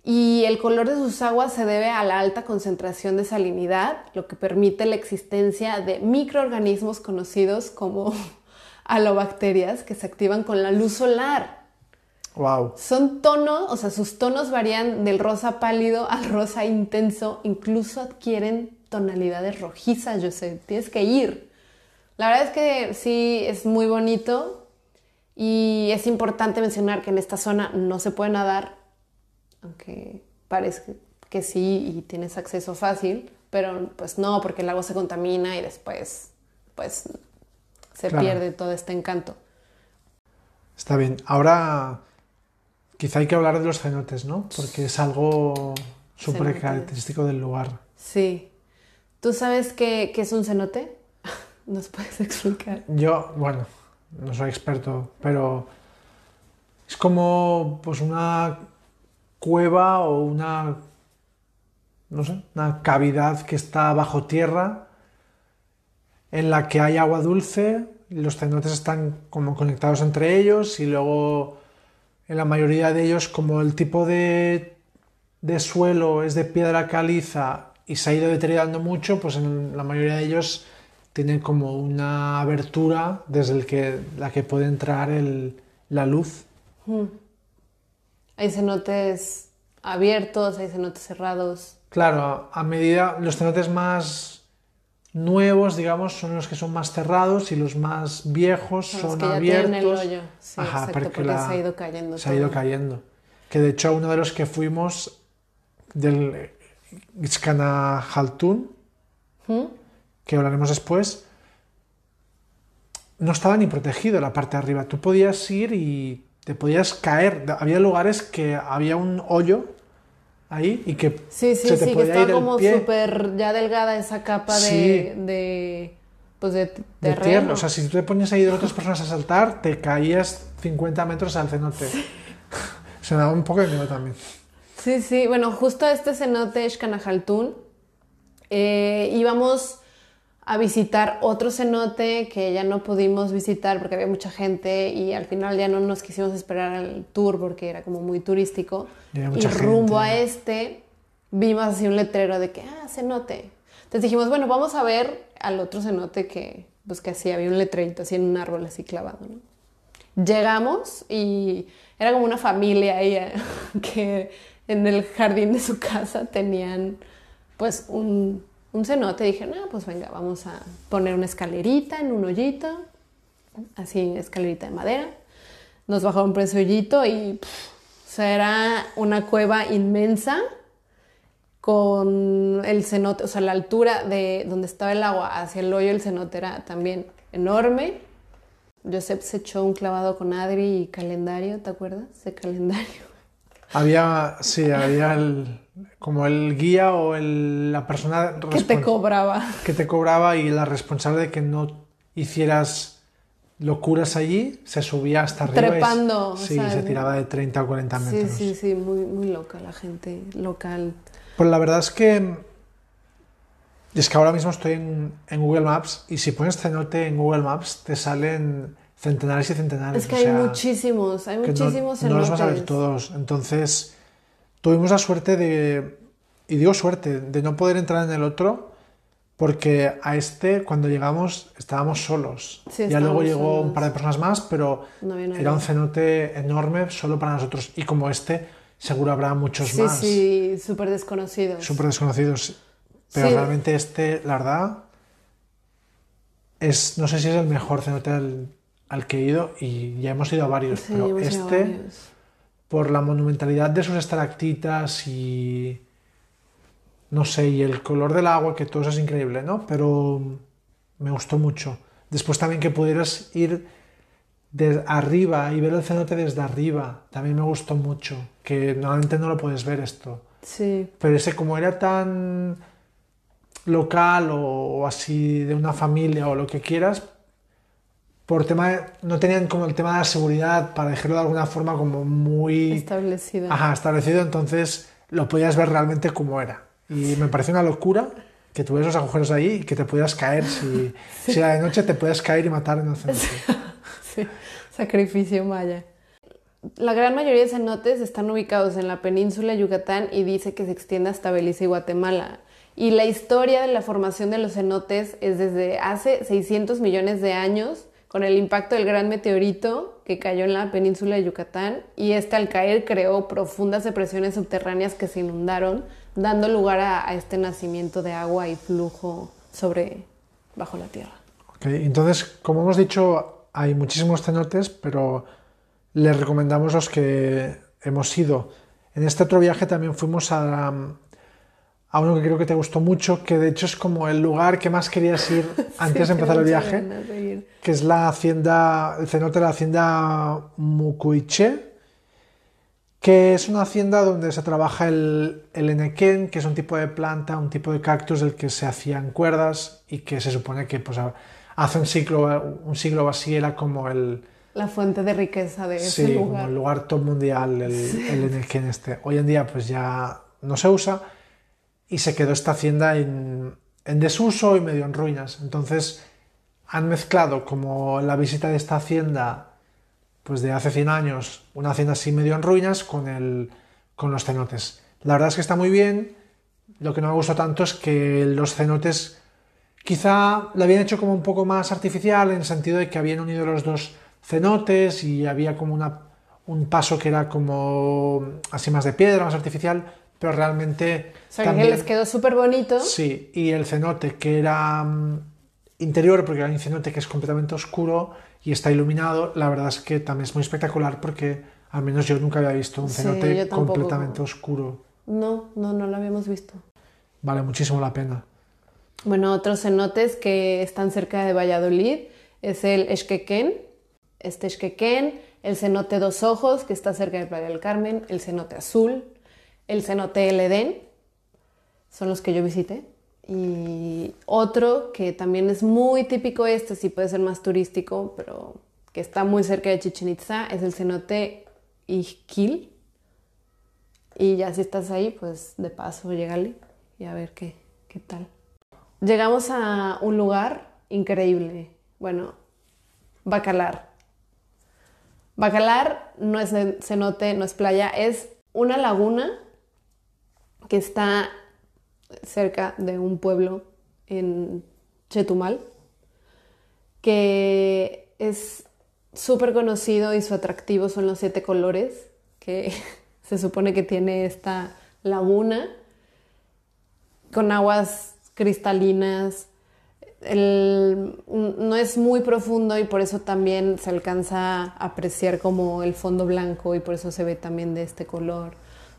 S2: Y el color de sus aguas se debe a la alta concentración de salinidad, lo que permite la existencia de microorganismos conocidos como alobacterias que se activan con la luz solar.
S1: Wow.
S2: Son tonos, o sea, sus tonos varían del rosa pálido al rosa intenso, incluso adquieren tonalidades rojizas, yo sé, tienes que ir. La verdad es que sí, es muy bonito y es importante mencionar que en esta zona no se puede nadar, aunque parece que sí y tienes acceso fácil, pero pues no, porque el agua se contamina y después pues se
S1: Claro.
S2: pierde todo este encanto.
S1: Está bien. Ahora quizá hay que hablar de los cenotes, ¿no? Porque es algo súper característico del lugar.
S2: Sí. ¿Tú sabes qué, qué es un cenote? ¿Nos puedes explicar?
S1: Yo, bueno, no soy experto, pero es como pues una cueva o una, no sé, una cavidad que está bajo tierra en la que hay agua dulce, los cenotes están como conectados entre ellos y luego en la mayoría de ellos como el tipo de, de suelo es de piedra caliza y se ha ido deteriorando mucho, pues en la mayoría de ellos tienen como una abertura desde el que, la que puede entrar el- la luz.
S2: Hay cenotes abiertos, hay cenotes cerrados.
S1: Claro, a medida los cenotes más nuevos, digamos, son los que son más cerrados y los más viejos
S2: Son que ya
S1: abiertos.
S2: tienen el hoyo. Sí,
S1: Ajá,
S2: exacto,
S1: porque
S2: porque
S1: la-
S2: se ha ido cayendo
S1: Se ha ido cayendo. Que de hecho uno de los que fuimos del Ixcanajaltún,
S2: ¿Mm?
S1: que hablaremos después, no estaba ni protegido la parte de arriba. Tú podías ir y te podías caer. Había lugares que había un hoyo ahí y que
S2: Sí, sí,
S1: se te
S2: sí, que
S1: podía
S2: está
S1: el
S2: como súper ya delgada esa capa de, de, pues de,
S1: de tierra. O sea, si tú te ponías ahí de otras personas a saltar, te caías 50 metros al cenote. Se daba un poco de miedo también.
S2: Sí, sí, bueno, justo a este cenote Xcanajaltún eh, íbamos a visitar otro cenote que ya no pudimos visitar porque había mucha gente y al final ya no nos quisimos esperar al tour porque era como muy turístico.
S1: Y
S2: rumbo
S1: gente.
S2: a este vimos así un letrero de que, ah, cenote. Entonces dijimos, bueno, vamos a ver al otro cenote que, pues que así había un letrerito así en un árbol así clavado, ¿no? Llegamos y era como una familia ahí eh, que en el jardín de su casa tenían pues un, un cenote. Dije, no, pues venga, vamos a poner una escalerita en un hoyito, así escalerita de madera. Nos bajaron por ese hoyito y o sea, era una cueva inmensa con el cenote, o sea, la altura de donde estaba el agua hacia el hoyo del cenote era también enorme. Josep se echó un clavado con Adri y calendario, ¿te acuerdas? Ese calendario.
S1: Había, sí, había el, como el guía o el, la persona
S2: que te cobraba.
S1: Que te cobraba y la responsable de que no hicieras locuras allí, se subía hasta arriba.
S2: Trepando.
S1: sí, se tiraba de 30 o 40 metros.
S2: Sí, sí, sí, muy, muy loca la gente local.
S1: Pues la verdad es que es que ahora mismo estoy en, en, Google Maps y si pones cenote en Google Maps te salen centenares y centenares.
S2: Es que hay muchísimos, hay muchísimos
S1: no, no los vas a ver todos. Entonces, tuvimos la suerte de, y digo suerte, de no poder entrar en el otro porque a este cuando llegamos estábamos solos. ya luego llegó un par de personas más, pero era un cenote enorme solo para nosotros. Y como este, seguro habrá muchos más.
S2: Sí, sí, súper desconocidos.
S1: Súper desconocidos. Pero realmente este, la verdad, es, no sé si es el mejor cenote al, que he ido y ya hemos ido a varios, pero este, por la monumentalidad de sus estalactitas y, no sé, y el color del agua, que todo eso es increíble, ¿no? Pero me gustó mucho. Después también que pudieras ir de arriba y ver el cenote desde arriba, también me gustó mucho, que normalmente no lo puedes ver esto.
S2: Sí.
S1: Pero ese como era tan local o, así de una familia o lo que quieras, por tema no tenían como el tema de la seguridad para dejarlo de alguna forma como muy
S2: establecido.
S1: Ajá, establecido, entonces lo podías ver realmente como era. Y me pareció una locura que tuvieras los agujeros ahí y que te pudieras caer si, si era de noche te puedes caer y matar en el centro.
S2: Sí, sacrificio maya. La gran mayoría de cenotes están ubicados en la península de Yucatán y dice que se extiende hasta Belice y Guatemala. Y la historia de la formación de los cenotes es desde hace 600 millones de años, con el impacto del gran meteorito que cayó en la península de Yucatán, y este al caer creó profundas depresiones subterráneas que se inundaron, dando lugar a, este nacimiento de agua y flujo sobre bajo la tierra.
S1: Okay, entonces, como hemos dicho, hay muchísimos cenotes, pero les recomendamos los que hemos ido. En este otro viaje también fuimos a, a uno que creo que te gustó mucho, que de hecho es como el lugar que más querías ir antes de empezar el viaje, que es la hacienda, el cenote de la hacienda Mucuiche, que es una hacienda donde se trabaja el, el enequén, que es un tipo de planta, un tipo de cactus del que se hacían cuerdas y que se supone que pues, hace un siglo, un siglo así era como el...
S2: La fuente de riqueza de ese lugar.
S1: Sí, como el lugar top mundial, el, el enequén este. Hoy en día pues ya no se usa, y se quedó esta hacienda en, desuso y medio en ruinas. Entonces han mezclado como la visita de esta hacienda pues de hace 100 años, una hacienda así medio en ruinas con, el, con los cenotes. La verdad es que está muy bien. Lo que no me gustó tanto es que los cenotes quizá lo habían hecho como un poco más artificial en el sentido de que habían unido los dos cenotes y había como una, un paso que era como así más de piedra, más artificial, pero realmente...
S2: O sea, que les quedó súper bonito.
S1: Sí, y el cenote que era mm, interior, porque era un cenote que es completamente oscuro y está iluminado, la verdad es que también es muy espectacular porque al menos yo nunca había visto un cenote completamente oscuro.
S2: No, no, no lo habíamos visto.
S1: Vale muchísimo la pena.
S2: Bueno, otros cenotes que están cerca de Valladolid es el Esquequén, este Esquequén, el cenote Dos Ojos, que está cerca de Playa del Carmen, el cenote Azul, el cenote El Edén, son los que yo visité. Y otro que también es muy típico este, sí puede ser más turístico, pero que está muy cerca de Chichen Itza, es el cenote Ixquil. Y ya si estás ahí, pues de paso, llégale y a ver qué, qué tal. Llegamos a un lugar increíble. Bueno, Bacalar. Bacalar no es cenote, no es playa, es una laguna que está cerca de un pueblo en Chetumal, que es súper conocido y su atractivo son los siete colores que se supone que tiene esta laguna con aguas cristalinas. no es muy profundo y por eso también se alcanza a apreciar como el fondo blanco y por eso se ve también de este color.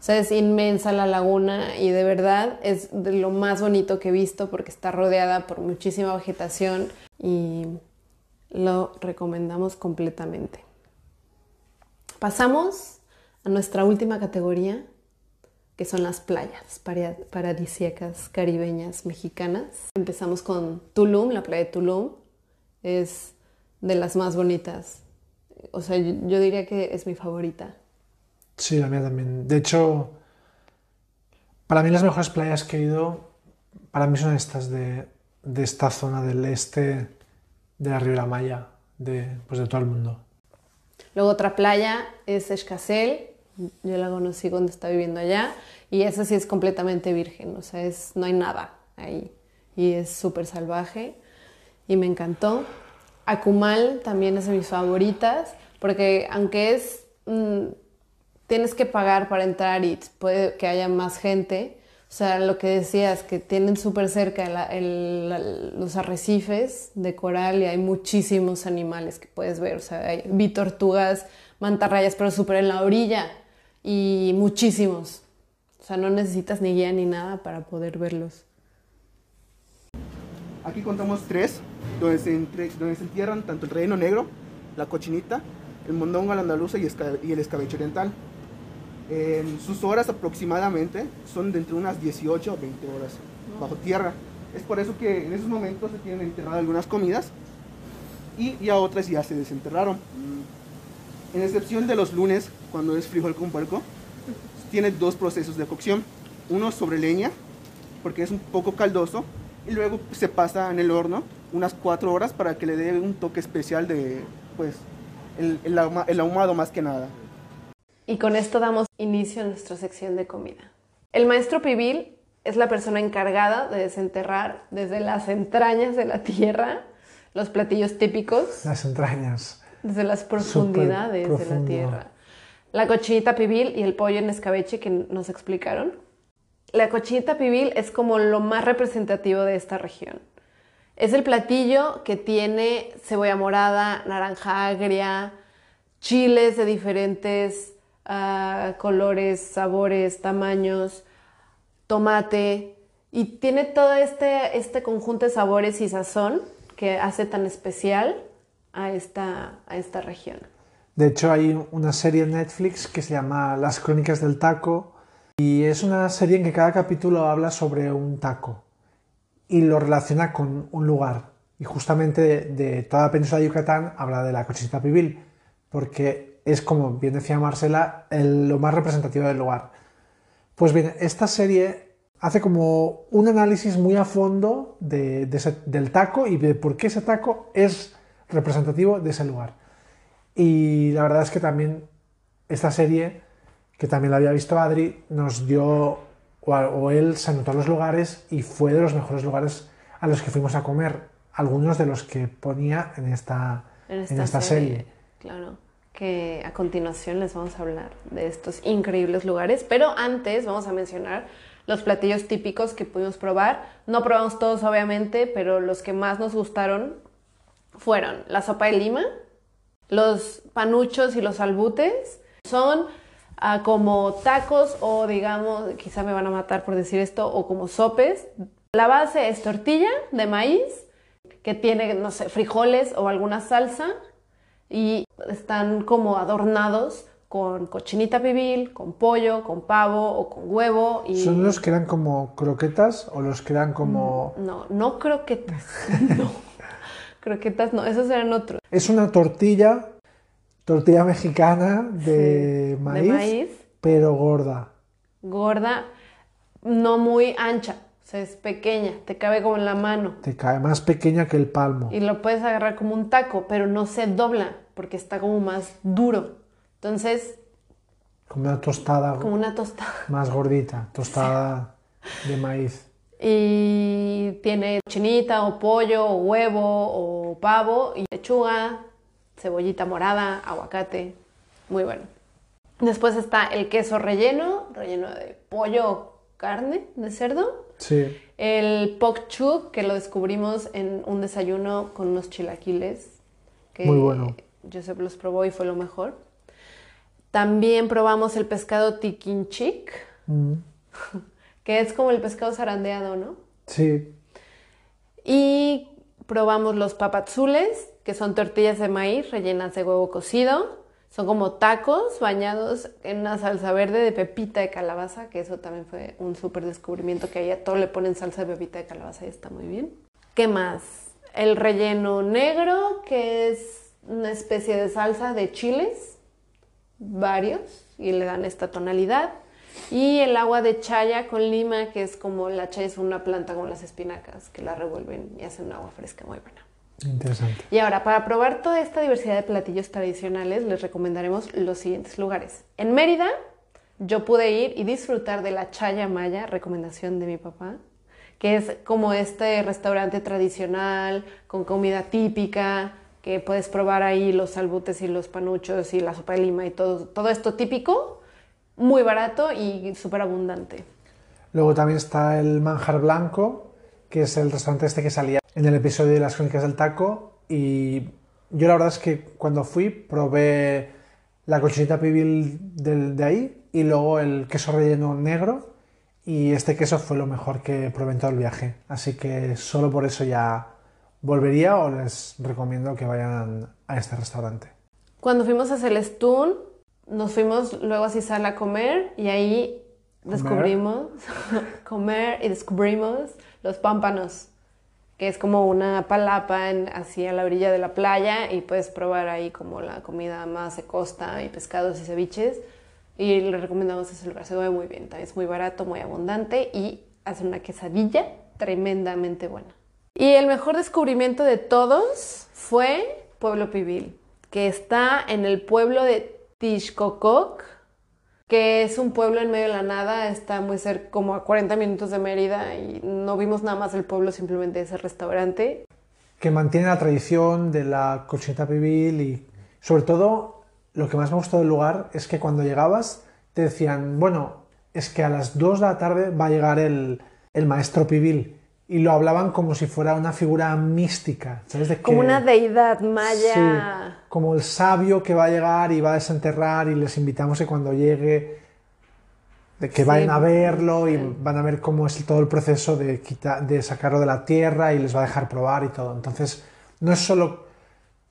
S2: O sea, es inmensa la laguna y de verdad es de lo más bonito que he visto porque está rodeada por muchísima vegetación y lo recomendamos completamente. Pasamos a nuestra última categoría, que son las playas paradisíacas caribeñas mexicanas. Empezamos con Tulum, la playa de Tulum. Es de las más bonitas. O sea, yo, diría que es mi favorita.
S1: Sí, la mía también. De hecho, para mí las mejores playas que he ido, para mí son estas de, esta zona del este de la Riviera Maya, de, pues de todo el mundo.
S2: Luego otra playa es Escasel, yo la conocí cuando estaba viviendo allá y esa sí es completamente virgen, o sea, es, no hay nada ahí y es súper salvaje y me encantó. Akumal también es de mis favoritas porque aunque es, mm, tienes que pagar para entrar y puede que haya más gente, o sea, lo que decías, que tienen súper cerca los arrecifes de coral y hay muchísimos animales que puedes ver, o sea, hay, vi tortugas, mantarrayas, pero súper en la orilla y muchísimos. O sea, no necesitas ni guía ni nada para poder verlos.
S3: Aquí contamos tres, donde se entierran tanto el relleno negro, la cochinita, el mondongo la andaluza y, y el escabeche oriental. Sus horas aproximadamente son de entre unas 18 a 20 horas bajo tierra. Es por eso que en esos momentos se tienen enterradas algunas comidas y ya otras ya se desenterraron. En excepción de los lunes, cuando es frijol con puerco, tiene dos procesos de cocción. Uno sobre leña, porque es un poco caldoso, y luego se pasa en el horno unas cuatro horas para que le dé un toque especial de, pues, el, el, ahumado más que nada.
S2: Y con esto damos inicio a nuestra sección de comida. El maestro Pibil es la persona encargada de desenterrar desde las entrañas de la tierra los platillos típicos.
S1: Las entrañas
S2: desde las profundidades de la tierra. La cochinita pibil y el pollo en escabeche que nos explicaron. La cochinita pibil es como lo más representativo de esta región. Es el platillo que tiene cebolla morada, naranja agria, chiles de diferentes colores, sabores, tamaños, tomate y tiene todo este, este conjunto de sabores y sazón que hace tan especial a esta, a esta región.
S1: De hecho, hay una serie en Netflix que se llama Las Crónicas del Taco y es una serie en que cada capítulo habla sobre un taco y lo relaciona con un lugar. Y justamente de, toda la península de Yucatán habla de la cochinita pibil, porque es, como bien decía Marcela, lo más representativo del lugar. Pues bien, esta serie hace como un análisis muy a fondo de, del taco y de por qué ese taco es representativo de ese lugar. Y la verdad es que también esta serie, que también la había visto Adri, nos dio, o, él se anotó los lugares y fue de los mejores lugares a los que fuimos a comer, algunos de los que ponía en esta, en esta, serie.
S2: Claro, que a continuación les vamos a hablar de estos increíbles lugares, pero antes vamos a mencionar los platillos típicos que pudimos probar. No probamos todos, obviamente, pero los que más nos gustaron fueron la sopa de lima, los panuchos y los albutes. Son ah, como tacos o digamos, quizá me van a matar por decir esto, o como sopes. La base es tortilla de maíz que tiene, no sé, frijoles o alguna salsa y están como adornados con cochinita pibil, con pollo, con pavo o con huevo. Y...
S1: ¿Son los que eran como croquetas o los que eran como...?
S2: No, no croquetas, no. Croquetas no, esos eran otros.
S1: Es una tortilla, tortilla mexicana de, maíz, pero gorda.
S2: Gorda, no muy ancha, o sea, es pequeña, te cabe como en la mano.
S1: Te cabe más pequeña que el palmo.
S2: Y lo puedes agarrar como un taco, pero no se dobla porque está como más duro. Entonces...
S1: Como una tostada.
S2: Como una tostada.
S1: Más gordita, tostada de maíz
S2: y tiene chinita o pollo o huevo o pavo y lechuga, cebollita morada, aguacate, muy bueno. Después está el queso relleno, relleno de pollo o carne de cerdo.
S1: Sí.
S2: El pok chuk, que lo descubrimos en un desayuno con unos chilaquiles. Que
S1: muy bueno.
S2: Joseph los probó y fue lo mejor. También probamos el pescado tiquinchic. Mm. que es como el pescado zarandeado, ¿no?
S1: Sí.
S2: Y probamos los papazules, que son tortillas de maíz rellenas de huevo cocido. Son como tacos bañados en una salsa verde de pepita de calabaza, que eso también fue un súper descubrimiento que ahí a todo le ponen salsa de pepita de calabaza y está muy bien. ¿Qué más? El relleno negro, que es una especie de salsa de chiles, varios, y le dan esta tonalidad. Y el agua de chaya con lima, que es como la chaya es una planta con las espinacas, que la revuelven y hacen un agua fresca muy buena.
S1: Interesante.
S2: Y ahora, para probar toda esta diversidad de platillos tradicionales, les recomendaremos los siguientes lugares. En Mérida, yo pude ir y disfrutar de la Chaya Maya, recomendación de mi papá, que es como este restaurante tradicional, con comida típica, que puedes probar ahí los salbutes y los panuchos y la sopa de lima y todo, todo esto típico, muy barato y súper abundante.
S1: Luego también está el Manjar Blanco, que es el restaurante este que salía en el episodio de las crónicas del taco. Y yo la verdad es que cuando fui probé la cochinita pibil del- de ahí y luego el queso relleno negro. Y este queso fue lo mejor que probé en todo el viaje. Así que solo por eso ya volvería o les recomiendo que vayan a este restaurante.
S2: Cuando fuimos a Celestún, nos fuimos luego a Cisal a comer y ahí
S1: ¿Comer?
S2: descubrimos, comer y descubrimos los pámpanos, que es como una palapa en, así a la orilla de la playa y puedes probar ahí como la comida más de costa y pescados y ceviches. Y le recomendamos ese lugar, se ve muy bien, también es muy barato, muy abundante y hace una quesadilla tremendamente buena. Y el mejor descubrimiento de todos fue Pueblo Pibil, que está en el pueblo de Tixcococ, que es un pueblo en medio de la nada, está muy cerca, como a 40 minutos de Mérida y no vimos nada más del pueblo, simplemente ese restaurante.
S1: que mantiene la tradición de la cochinita pibil y sobre todo lo que más me gustó del lugar es que cuando llegabas te decían, bueno, es que a las 2 de la tarde va a llegar el, el maestro pibil y lo hablaban como si fuera una figura mística, ¿sabes? De
S2: Como
S1: que-
S2: una deidad
S1: Sí,
S2: maya.
S1: como el sabio que va a llegar y va a desenterrar y les invitamos que cuando llegue de que
S2: Sí.
S1: vayan a verlo y
S2: Sí.
S1: van a ver cómo es todo el proceso de, quita- de sacarlo de la tierra y les va a dejar probar y todo. Entonces, no es solo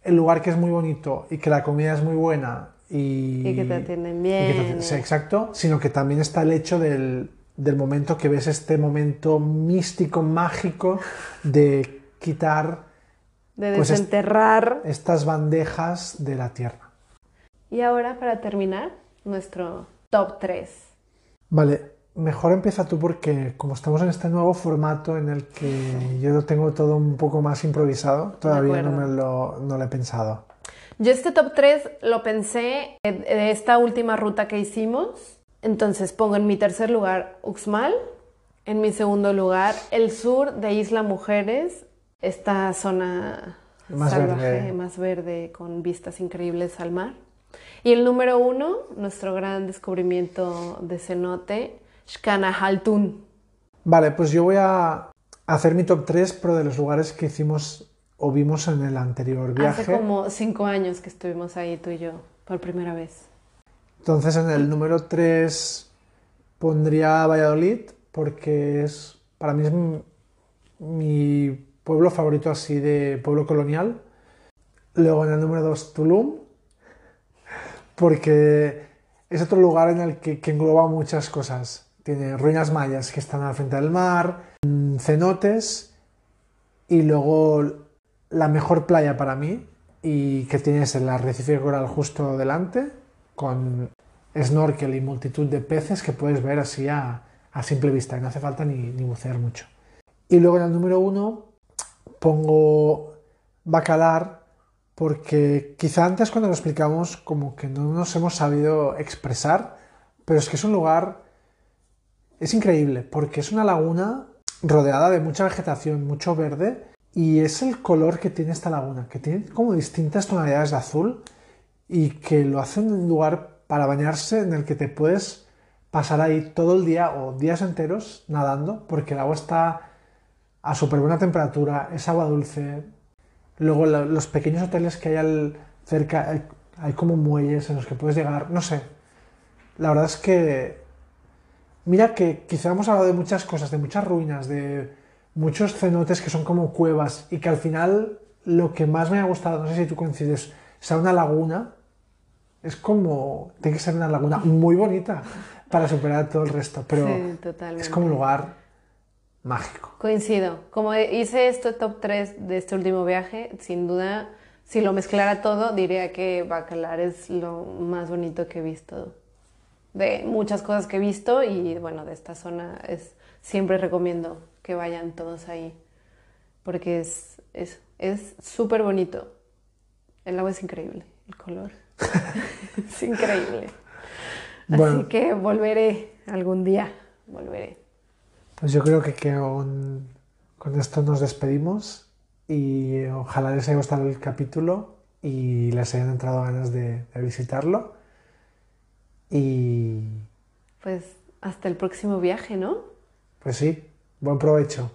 S1: el lugar que es muy bonito y que la comida es muy buena y,
S2: Y que te atienden
S1: y que te
S2: bien.
S1: atienden- sí, exacto, sino que también está el hecho del, del momento que ves este momento místico, mágico de quitar
S2: De
S1: Pues es-
S2: desenterrar.
S1: estas bandejas de la tierra.
S2: Y ahora, para terminar, nuestro top 3.
S1: Vale, mejor empieza tú porque como estamos en este nuevo formato en el que yo lo tengo todo un poco más improvisado, todavía no me lo, no lo he pensado.
S2: Yo este top 3 lo pensé de esta última ruta que hicimos. Entonces pongo en mi tercer lugar Uxmal, en mi segundo lugar el sur de Isla Mujeres, esta zona
S1: Más
S2: salvaje,
S1: verde.
S2: más verde, con vistas increíbles al mar. Y el número uno, nuestro gran descubrimiento de cenote, Xcanahaltun.
S1: Vale, pues yo voy a hacer mi top 3, pero de los lugares que hicimos o vimos en el anterior viaje.
S2: Hace como cinco años que estuvimos ahí tú y yo, por primera vez.
S1: Entonces en el número 3 pondría Valladolid porque es para mí es mi, pueblo favorito así de pueblo colonial. Luego en el número 2 Tulum porque es otro lugar en el que, engloba muchas cosas. Tiene ruinas mayas que están al frente del mar, mm, cenotes y luego la mejor playa para mí y que tienes el arrecife coral justo delante con snorkel y multitud de peces que puedes ver así a, simple vista, y no hace falta ni, ni bucear mucho. Y luego en el número uno pongo Bacalar porque quizá antes cuando lo explicamos como que no nos hemos sabido expresar, pero es que es un lugar, es increíble porque es una laguna rodeada de mucha vegetación, mucho verde y es el color que tiene esta laguna, que tiene como distintas tonalidades de azul y que lo hace un lugar para bañarse en el que te puedes pasar ahí todo el día o días enteros nadando porque el agua está a súper buena temperatura, es agua dulce. Luego los pequeños hoteles que hay al- cerca, hay, hay como muelles en los que puedes llegar, no sé. La verdad es que, mira que quizá hemos hablado de muchas cosas, de muchas ruinas, de muchos cenotes que son como cuevas y que al final lo que más me ha gustado, no sé si tú coincides, sea una laguna es como, tiene que ser una laguna muy bonita para superar todo el resto, pero
S2: Sí,
S1: es como un lugar mágico.
S2: Coincido. Como hice este top 3 de este último viaje, sin duda, si lo mezclara todo, diría que Bacalar es lo más bonito que he visto. De muchas cosas que he visto y bueno, de esta zona es siempre recomiendo que vayan todos ahí porque es es es súper bonito. El agua es increíble, el color es increíble. Así que volveré algún día, volveré.
S1: Pues yo creo que con, con esto nos despedimos y ojalá les haya gustado el capítulo y les hayan entrado ganas de, de visitarlo. Y
S2: Pues hasta el próximo viaje, ¿no?
S1: pues sí, buen provecho.